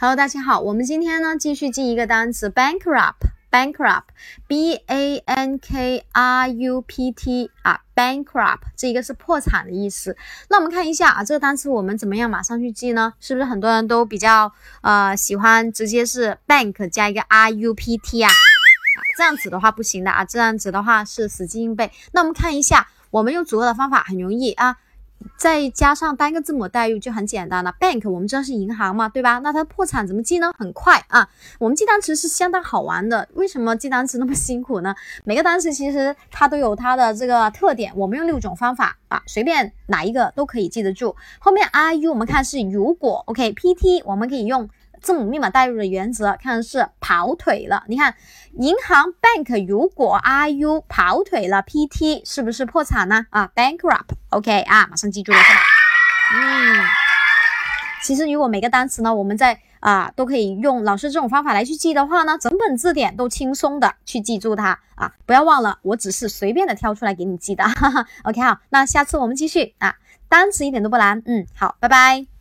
Hello，大家好，我们今天呢继续记一个单词 bankrupt，bankrupt，b a n k r u p t 啊，bankrupt 这一个是破产的意思。那我们看一下啊，这个单词我们怎么样马上去记呢？是不是很多人都比较呃喜欢直接是 bank 加一个 r u p t 啊？啊，这样子的话不行的啊，这样子的话是死记硬背。那我们看一下，我们用组合的方法很容易啊。再加上单个字母代入就很简单了。Bank 我们知道是银行嘛，对吧？那它破产怎么记呢？很快啊！我们记单词是相当好玩的。为什么记单词那么辛苦呢？每个单词其实它都有它的这个特点。我们用六种方法啊，随便哪一个都可以记得住。后面 ru 我们看是如果，OK？PT 我们可以用。字母密码代入的原则，看是跑腿了。你看，银行 bank 如果 iu 跑腿了，PT 是不是破产呢？啊，bankrupt，OK 啊，马上记住了是吧？嗯，其实如果每个单词呢，我们在啊都可以用老师这种方法来去记的话呢，整本字典都轻松的去记住它啊！不要忘了，我只是随便的挑出来给你记的。哈 哈 OK 好，那下次我们继续啊，单词一点都不难。嗯，好，拜拜。